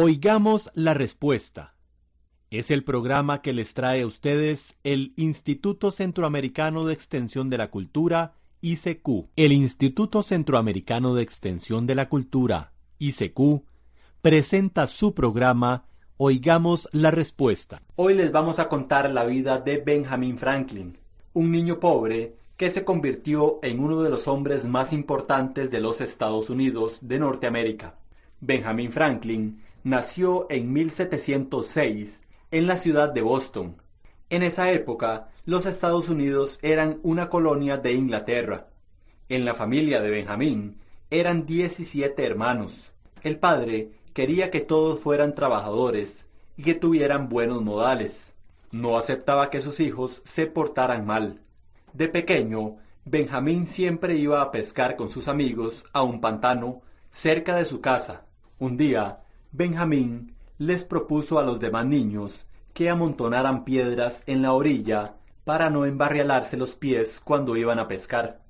Oigamos la respuesta. Es el programa que les trae a ustedes el Instituto Centroamericano de Extensión de la Cultura, ICQ. El Instituto Centroamericano de Extensión de la Cultura, ICQ, presenta su programa Oigamos la Respuesta. Hoy les vamos a contar la vida de Benjamin Franklin, un niño pobre que se convirtió en uno de los hombres más importantes de los Estados Unidos de Norteamérica. Benjamin Franklin nació en 1706 en la ciudad de Boston. En esa época, los Estados Unidos eran una colonia de Inglaterra. En la familia de Benjamín eran 17 hermanos. El padre quería que todos fueran trabajadores y que tuvieran buenos modales. No aceptaba que sus hijos se portaran mal. De pequeño, Benjamín siempre iba a pescar con sus amigos a un pantano cerca de su casa. Un día, Benjamín les propuso a los demás niños que amontonaran piedras en la orilla para no embarrialarse los pies cuando iban a pescar.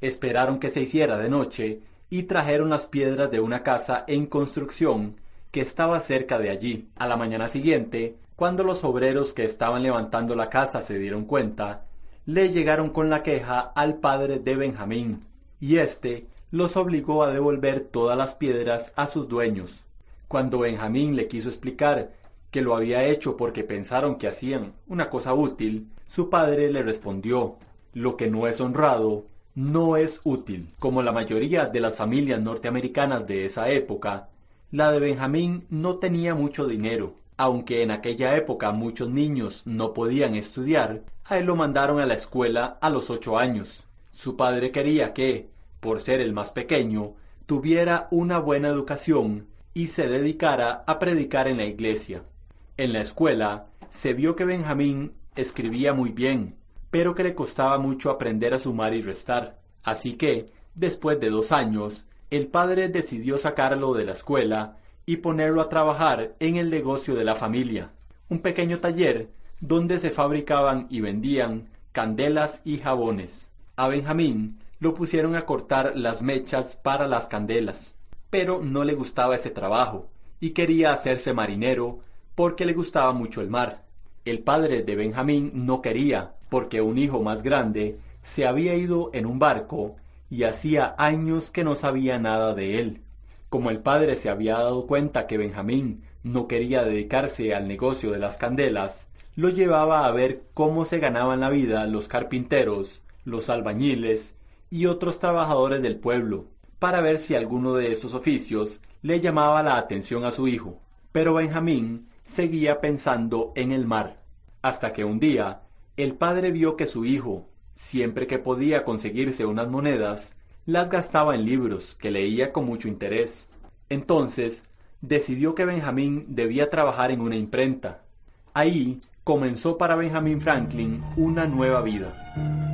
Esperaron que se hiciera de noche y trajeron las piedras de una casa en construcción que estaba cerca de allí. A la mañana siguiente, cuando los obreros que estaban levantando la casa se dieron cuenta, le llegaron con la queja al padre de Benjamín, y éste los obligó a devolver todas las piedras a sus dueños. Cuando Benjamín le quiso explicar que lo había hecho porque pensaron que hacían una cosa útil, su padre le respondió, lo que no es honrado no es útil. Como la mayoría de las familias norteamericanas de esa época, la de Benjamín no tenía mucho dinero. Aunque en aquella época muchos niños no podían estudiar, a él lo mandaron a la escuela a los ocho años. Su padre quería que, por ser el más pequeño, tuviera una buena educación y se dedicara a predicar en la iglesia. En la escuela se vio que Benjamín escribía muy bien, pero que le costaba mucho aprender a sumar y restar. Así que, después de dos años, el padre decidió sacarlo de la escuela y ponerlo a trabajar en el negocio de la familia, un pequeño taller donde se fabricaban y vendían candelas y jabones. A Benjamín lo pusieron a cortar las mechas para las candelas pero no le gustaba ese trabajo y quería hacerse marinero porque le gustaba mucho el mar. El padre de Benjamín no quería, porque un hijo más grande se había ido en un barco y hacía años que no sabía nada de él. Como el padre se había dado cuenta que Benjamín no quería dedicarse al negocio de las candelas, lo llevaba a ver cómo se ganaban la vida los carpinteros, los albañiles y otros trabajadores del pueblo, para ver si alguno de estos oficios le llamaba la atención a su hijo. Pero Benjamín seguía pensando en el mar, hasta que un día el padre vio que su hijo, siempre que podía conseguirse unas monedas, las gastaba en libros que leía con mucho interés. Entonces, decidió que Benjamín debía trabajar en una imprenta. Ahí comenzó para Benjamín Franklin una nueva vida.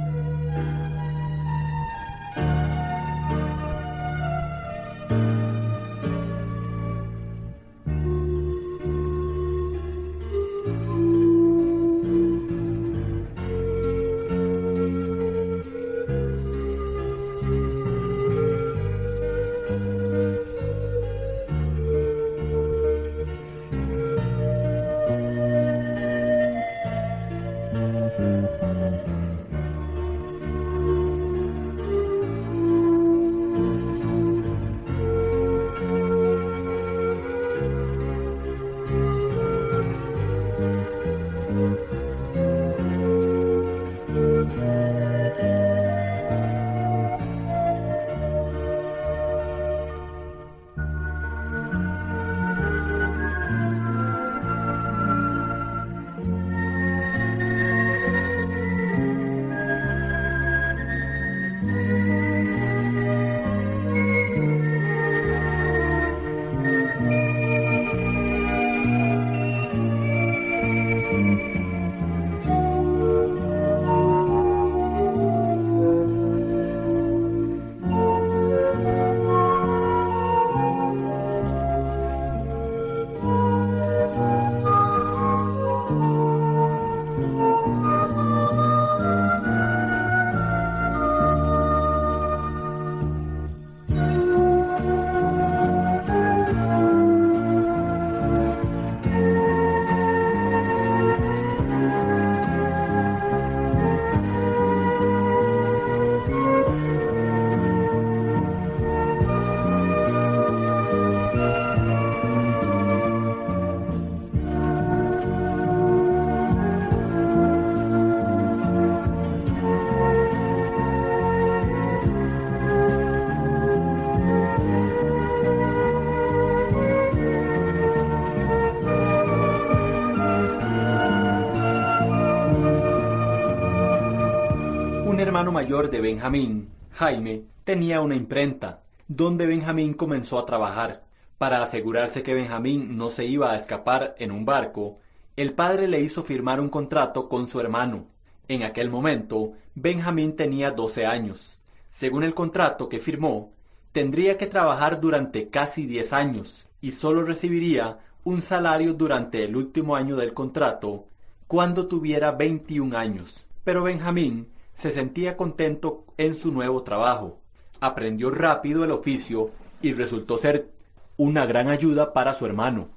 Hermano mayor de Benjamín, Jaime, tenía una imprenta, donde Benjamín comenzó a trabajar. Para asegurarse que Benjamín no se iba a escapar en un barco, el padre le hizo firmar un contrato con su hermano. En aquel momento, Benjamín tenía 12 años. Según el contrato que firmó, tendría que trabajar durante casi 10 años y solo recibiría un salario durante el último año del contrato cuando tuviera 21 años. Pero Benjamín se sentía contento en su nuevo trabajo. Aprendió rápido el oficio y resultó ser una gran ayuda para su hermano.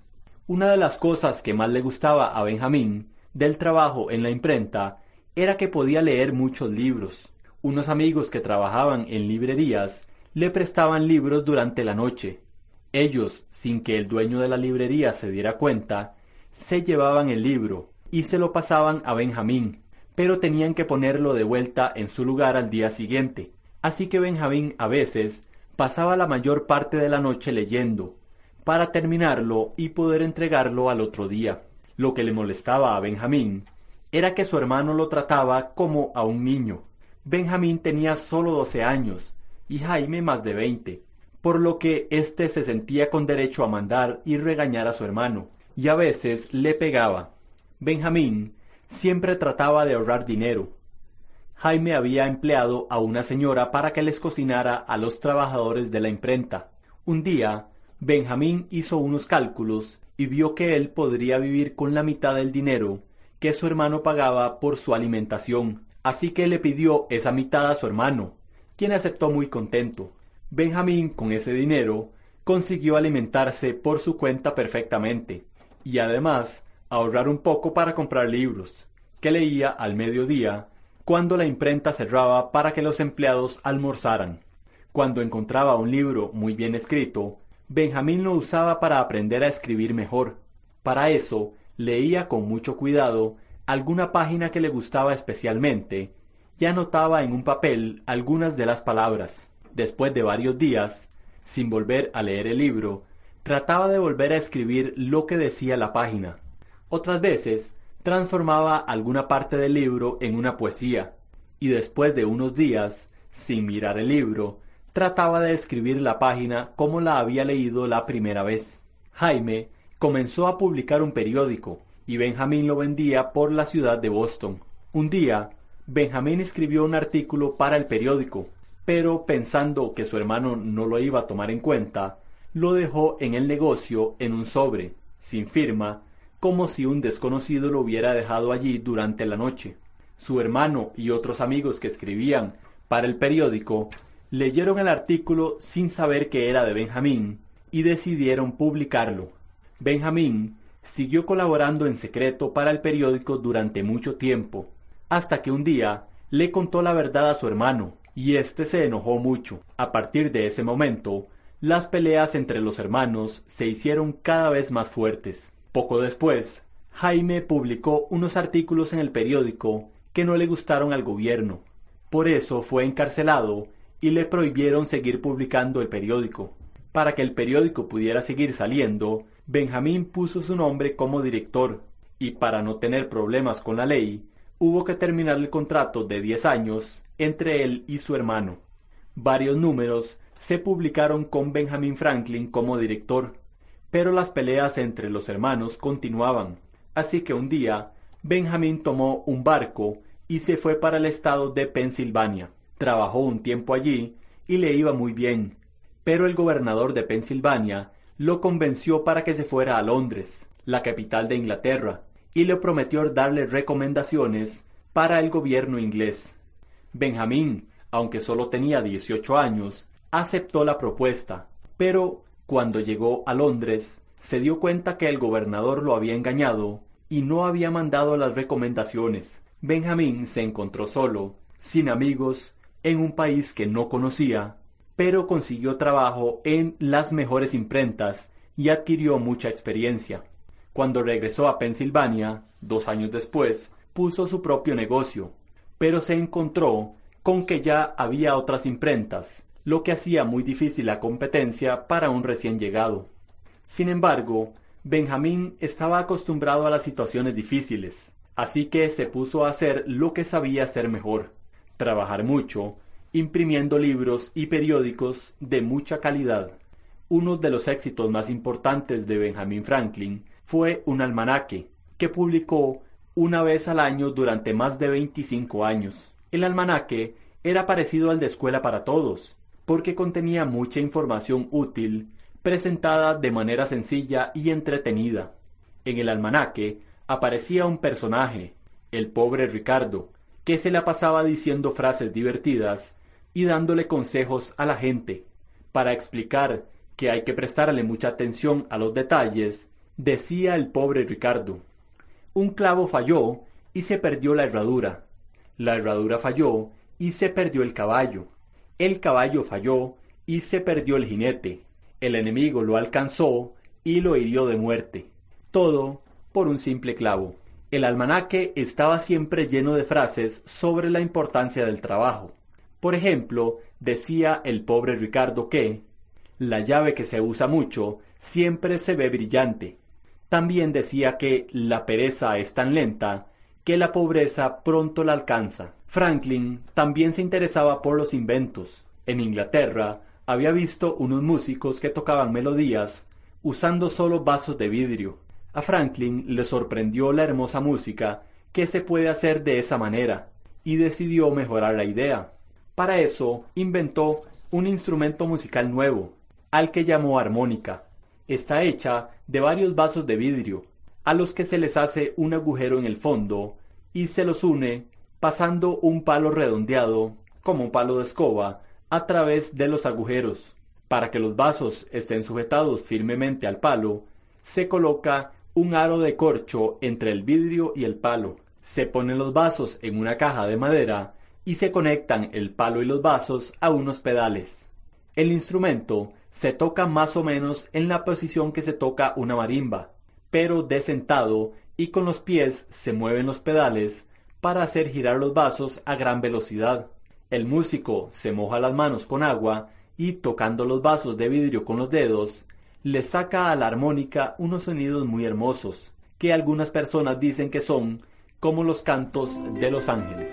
Una de las cosas que más le gustaba a Benjamín del trabajo en la imprenta era que podía leer muchos libros. Unos amigos que trabajaban en librerías le prestaban libros durante la noche. Ellos, sin que el dueño de la librería se diera cuenta, se llevaban el libro y se lo pasaban a Benjamín, pero tenían que ponerlo de vuelta en su lugar al día siguiente. Así que Benjamín a veces pasaba la mayor parte de la noche leyendo, para terminarlo y poder entregarlo al otro día. Lo que le molestaba a Benjamín era que su hermano lo trataba como a un niño. Benjamín tenía solo doce años y Jaime más de veinte, por lo que éste se sentía con derecho a mandar y regañar a su hermano, y a veces le pegaba. Benjamín siempre trataba de ahorrar dinero. Jaime había empleado a una señora para que les cocinara a los trabajadores de la imprenta. Un día, Benjamín hizo unos cálculos y vio que él podría vivir con la mitad del dinero que su hermano pagaba por su alimentación, así que le pidió esa mitad a su hermano, quien aceptó muy contento. Benjamín, con ese dinero, consiguió alimentarse por su cuenta perfectamente, y además ahorrar un poco para comprar libros, que leía al mediodía, cuando la imprenta cerraba para que los empleados almorzaran. Cuando encontraba un libro muy bien escrito, Benjamín lo usaba para aprender a escribir mejor. Para eso, leía con mucho cuidado alguna página que le gustaba especialmente y anotaba en un papel algunas de las palabras. Después de varios días, sin volver a leer el libro, trataba de volver a escribir lo que decía la página. Otras veces transformaba alguna parte del libro en una poesía, y después de unos días, sin mirar el libro, trataba de escribir la página como la había leído la primera vez. Jaime comenzó a publicar un periódico, y Benjamín lo vendía por la ciudad de Boston. Un día, Benjamín escribió un artículo para el periódico, pero pensando que su hermano no lo iba a tomar en cuenta, lo dejó en el negocio en un sobre, sin firma, como si un desconocido lo hubiera dejado allí durante la noche. Su hermano y otros amigos que escribían para el periódico leyeron el artículo sin saber que era de Benjamín y decidieron publicarlo. Benjamín siguió colaborando en secreto para el periódico durante mucho tiempo, hasta que un día le contó la verdad a su hermano, y éste se enojó mucho. A partir de ese momento, las peleas entre los hermanos se hicieron cada vez más fuertes. Poco después, Jaime publicó unos artículos en el periódico que no le gustaron al gobierno. Por eso fue encarcelado y le prohibieron seguir publicando el periódico. Para que el periódico pudiera seguir saliendo, Benjamín puso su nombre como director, y para no tener problemas con la ley, hubo que terminar el contrato de 10 años entre él y su hermano. Varios números se publicaron con Benjamin Franklin como director, pero las peleas entre los hermanos continuaban, así que un día Benjamín tomó un barco y se fue para el estado de Pensilvania. Trabajó un tiempo allí y le iba muy bien, pero el gobernador de Pensilvania lo convenció para que se fuera a Londres, la capital de Inglaterra, y le prometió darle recomendaciones para el gobierno inglés. Benjamín, aunque solo tenía 18 años, aceptó la propuesta, pero cuando llegó a Londres, se dio cuenta que el gobernador lo había engañado y no había mandado las recomendaciones. Benjamín se encontró solo, sin amigos, en un país que no conocía, pero consiguió trabajo en las mejores imprentas y adquirió mucha experiencia. Cuando regresó a Pensilvania, dos años después, puso su propio negocio, pero se encontró con que ya había otras imprentas, lo que hacía muy difícil la competencia para un recién llegado. Sin embargo, Benjamín estaba acostumbrado a las situaciones difíciles, así que se puso a hacer lo que sabía hacer mejor, trabajar mucho, imprimiendo libros y periódicos de mucha calidad. Uno de los éxitos más importantes de Benjamin Franklin fue un almanaque, que publicó una vez al año durante más de 25 años. El almanaque era parecido al de Escuela para Todos, porque contenía mucha información útil, presentada de manera sencilla y entretenida. En el almanaque aparecía un personaje, el pobre Ricardo, que se la pasaba diciendo frases divertidas y dándole consejos a la gente. Para explicar que hay que prestarle mucha atención a los detalles, decía el pobre Ricardo. Un clavo falló y se perdió la herradura. La herradura falló y se perdió el caballo. El caballo falló y se perdió el jinete. El enemigo lo alcanzó y lo hirió de muerte. Todo por un simple clavo. El almanaque estaba siempre lleno de frases sobre la importancia del trabajo. Por ejemplo, decía el pobre Ricardo que la llave que se usa mucho siempre se ve brillante. También decía que la pereza es tan lenta que la pobreza pronto la alcanza. Franklin también se interesaba por los inventos. En Inglaterra había visto unos músicos que tocaban melodías usando solo vasos de vidrio. A Franklin le sorprendió la hermosa música que se puede hacer de esa manera y decidió mejorar la idea. Para eso inventó un instrumento musical nuevo, al que llamó armónica. Está hecha de varios vasos de vidrio, a los que se les hace un agujero en el fondo y se los une pasando un palo redondeado, como un palo de escoba, a través de los agujeros. Para que los vasos estén sujetados firmemente al palo, se coloca un aro de corcho entre el vidrio y el palo. Se ponen los vasos en una caja de madera y se conectan el palo y los vasos a unos pedales. El instrumento se toca más o menos en la posición que se toca una marimba, pero de sentado y con los pies se mueven los pedales para hacer girar los vasos a gran velocidad. El músico se moja las manos con agua y tocando los vasos de vidrio con los dedos, le saca a la armónica unos sonidos muy hermosos, que algunas personas dicen que son como los cantos de los ángeles.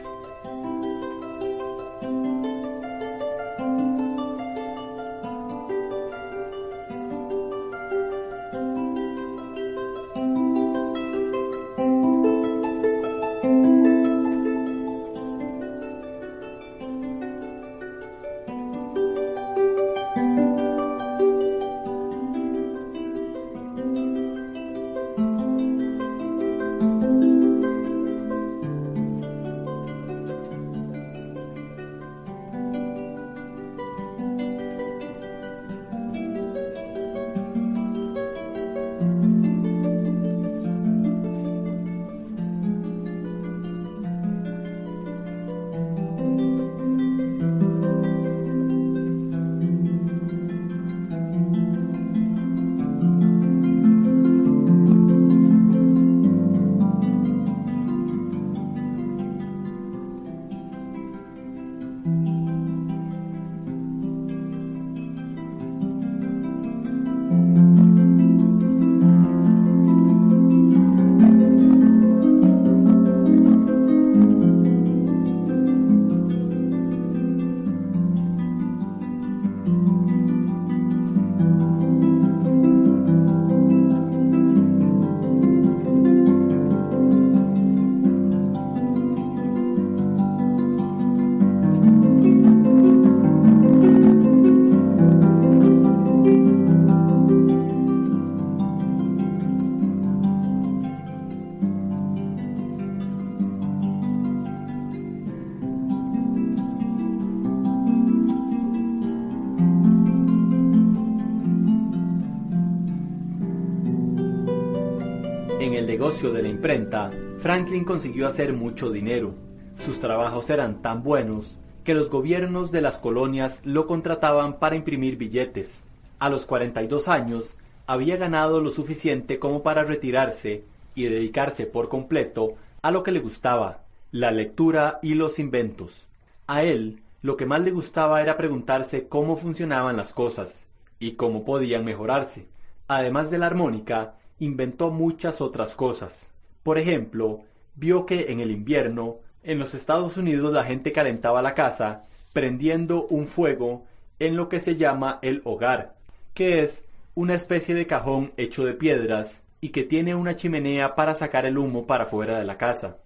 De la imprenta, Franklin consiguió hacer mucho dinero. Sus trabajos eran tan buenos que los gobiernos de las colonias lo contrataban para imprimir billetes. A los 42 años había ganado lo suficiente como para retirarse y dedicarse por completo a lo que le gustaba, la lectura y los inventos. A él lo que más le gustaba era preguntarse cómo funcionaban las cosas y cómo podían mejorarse. Además de la armónica, inventó muchas otras cosas. Por ejemplo, vio que en el invierno En los Estados Unidos la gente calentaba la casa prendiendo un fuego en lo que se llama el hogar, que es una especie de cajón hecho de piedras y que tiene una chimenea para sacar el humo para fuera de la casa.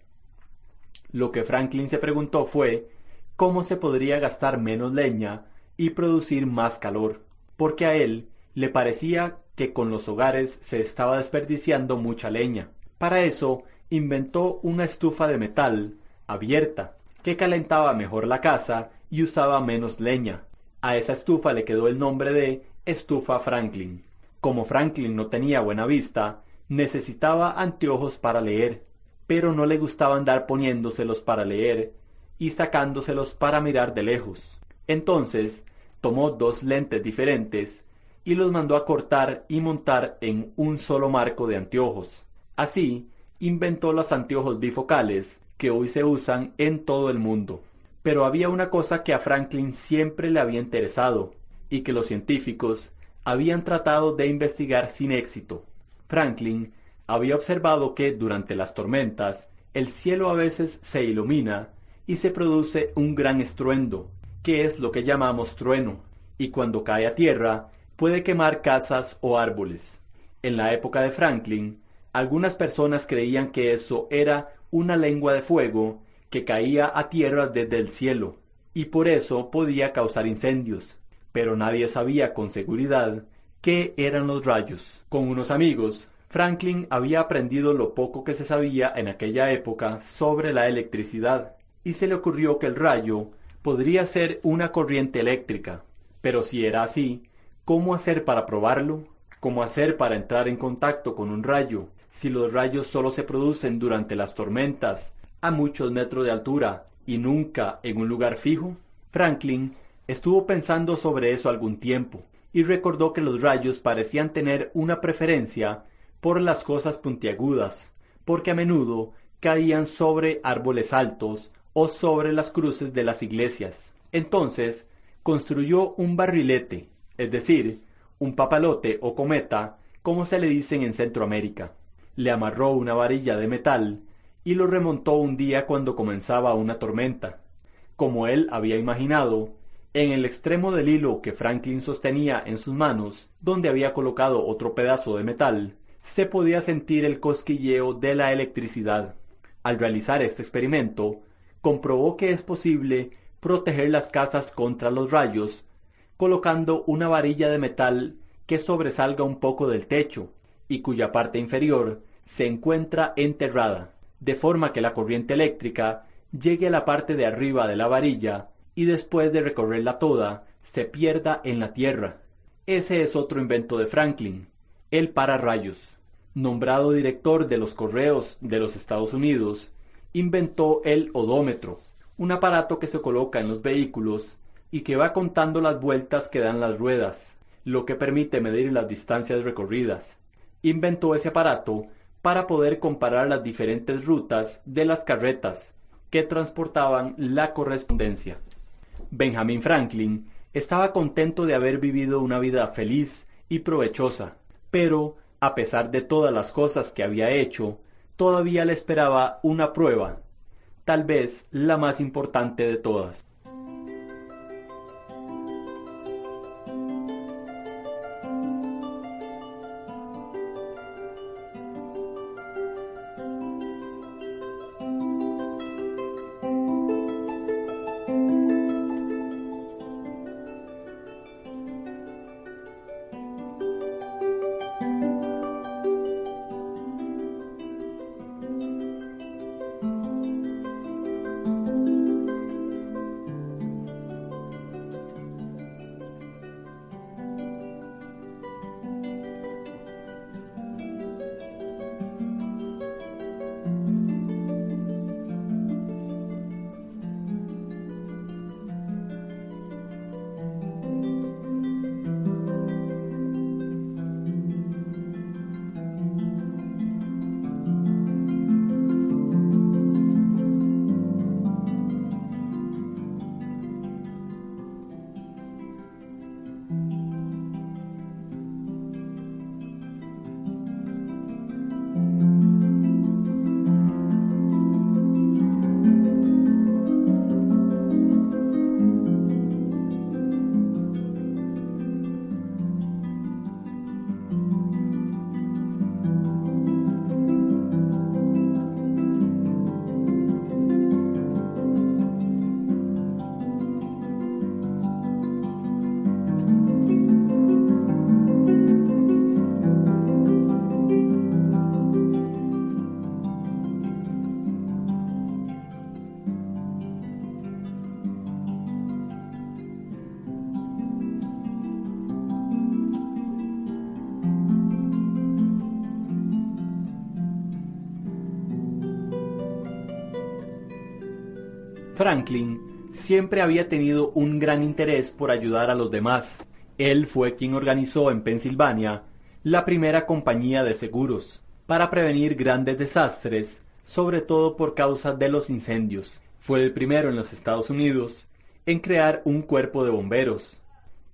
Lo que Franklin se preguntó fue cómo se podría gastar menos leña y producir más calor, porque a él le parecía que con los hogares se estaba desperdiciando mucha leña. Para eso inventó una estufa de metal abierta que calentaba mejor la casa y usaba menos leña. A esa estufa le quedó el nombre de estufa Franklin. Como Franklin no tenía buena vista, necesitaba anteojos para leer, pero no le gustaba andar poniéndoselos para leer y sacándoselos para mirar de lejos. Entonces tomó dos lentes diferentes y los mandó a cortar y montar en un solo marco de anteojos. Así, inventó los anteojos bifocales que hoy se usan en todo el mundo. Pero había una cosa que a Franklin siempre le había interesado y que los científicos habían tratado de investigar sin éxito. Franklin había observado que durante las tormentas el cielo a veces se ilumina y se produce un gran estruendo, que es lo que llamamos trueno, y cuando cae a tierra puede quemar casas o árboles. En la época de Franklin, algunas personas creían que eso era una lengua de fuego que caía a tierra desde el cielo, y por eso podía causar incendios. Pero nadie sabía con seguridad qué eran los rayos. Con unos amigos, Franklin había aprendido lo poco que se sabía en aquella época sobre la electricidad, y se le ocurrió que el rayo podría ser una corriente eléctrica. Pero si era así, ¿cómo hacer para probarlo? ¿Cómo hacer para entrar en contacto con un rayo si los rayos solo se producen durante las tormentas, a muchos metros de altura y nunca en un lugar fijo? Franklin estuvo pensando sobre eso algún tiempo y recordó que los rayos parecían tener una preferencia por las cosas puntiagudas, porque a menudo caían sobre árboles altos o sobre las cruces de las iglesias. Entonces construyó un barrilete, es decir, un papalote o cometa, como se le dicen en Centroamérica. Le amarró una varilla de metal y lo remontó un día cuando comenzaba una tormenta. Como él había imaginado, en el extremo del hilo que Franklin sostenía en sus manos, donde había colocado otro pedazo de metal, se podía sentir el cosquilleo de la electricidad. Al realizar este experimento, comprobó que es posible proteger las casas contra los rayos colocando una varilla de metal que sobresalga un poco del techo y cuya parte inferior se encuentra enterrada, de forma que la corriente eléctrica llegue a la parte de arriba de la varilla y después de recorrerla toda se pierda en la tierra. Ese es otro invento de Franklin, el pararrayos. Nombrado director de los correos de los Estados Unidos, inventó el odómetro, un aparato que se coloca en los vehículos y que va contando las vueltas que dan las ruedas, lo que permite medir las distancias recorridas. Inventó ese aparato para poder comparar las diferentes rutas de las carretas que transportaban la correspondencia. Benjamin Franklin estaba contento de haber vivido una vida feliz y provechosa, pero, a pesar de todas las cosas que había hecho, todavía le esperaba una prueba, tal vez la más importante de todas. Franklin siempre había tenido un gran interés por ayudar a los demás. Él fue quien organizó en Pensilvania la primera compañía de seguros para prevenir grandes desastres, sobre todo por causa de los incendios. Fue el primero en los Estados Unidos en crear un cuerpo de bomberos.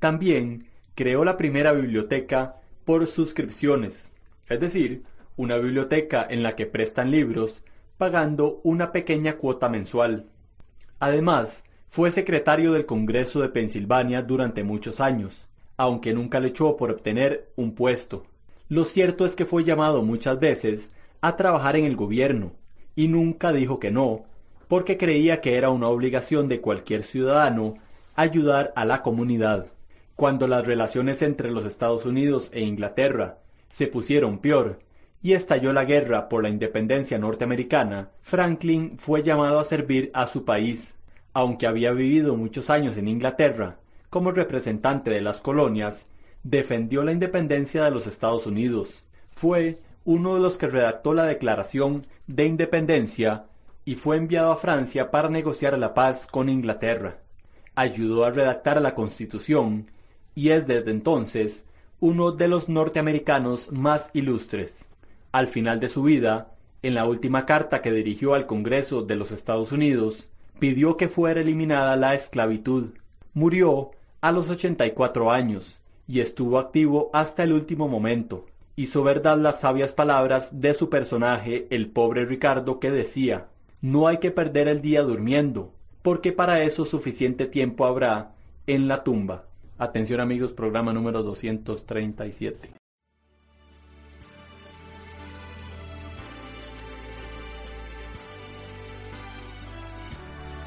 También creó la primera biblioteca por suscripciones, es decir, una biblioteca en la que prestan libros pagando una pequeña cuota mensual. Además, fue secretario del Congreso de Pensilvania durante muchos años, aunque nunca le echó por obtener un puesto. Lo cierto es que fue llamado muchas veces a trabajar en el gobierno, y nunca dijo que no, porque creía que era una obligación de cualquier ciudadano ayudar a la comunidad. Cuando las relaciones entre los Estados Unidos e Inglaterra se pusieron peor y estalló la guerra por la independencia norteamericana, Franklin fue llamado a servir a su país. Aunque había vivido muchos años en Inglaterra como representante de las colonias, defendió la independencia de los Estados Unidos. Fue uno de los que redactó la Declaración de Independencia y fue enviado a Francia para negociar la paz con Inglaterra. Ayudó a redactar la Constitución y es desde entonces uno de los norteamericanos más ilustres. Al final de su vida, en la última carta que dirigió al Congreso de los Estados Unidos, pidió que fuera eliminada la esclavitud. Murió a los 84 años y estuvo activo hasta el último momento. Hizo verdad las sabias palabras de su personaje, el pobre Ricardo, que decía No hay que perder el día durmiendo, porque para eso suficiente tiempo habrá en la tumba. Atención amigos, programa número 237.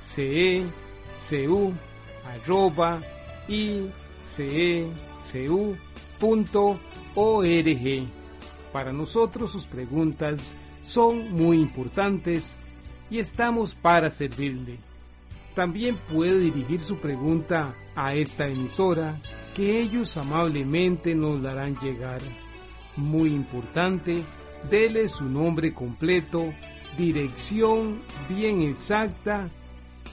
icecu arroba icecu.org. Para nosotros sus preguntas son muy importantes y estamos para servirle. También puede dirigir su pregunta a esta emisora que ellos amablemente nos darán llegar. Muy importante, dele su nombre completo, dirección bien exacta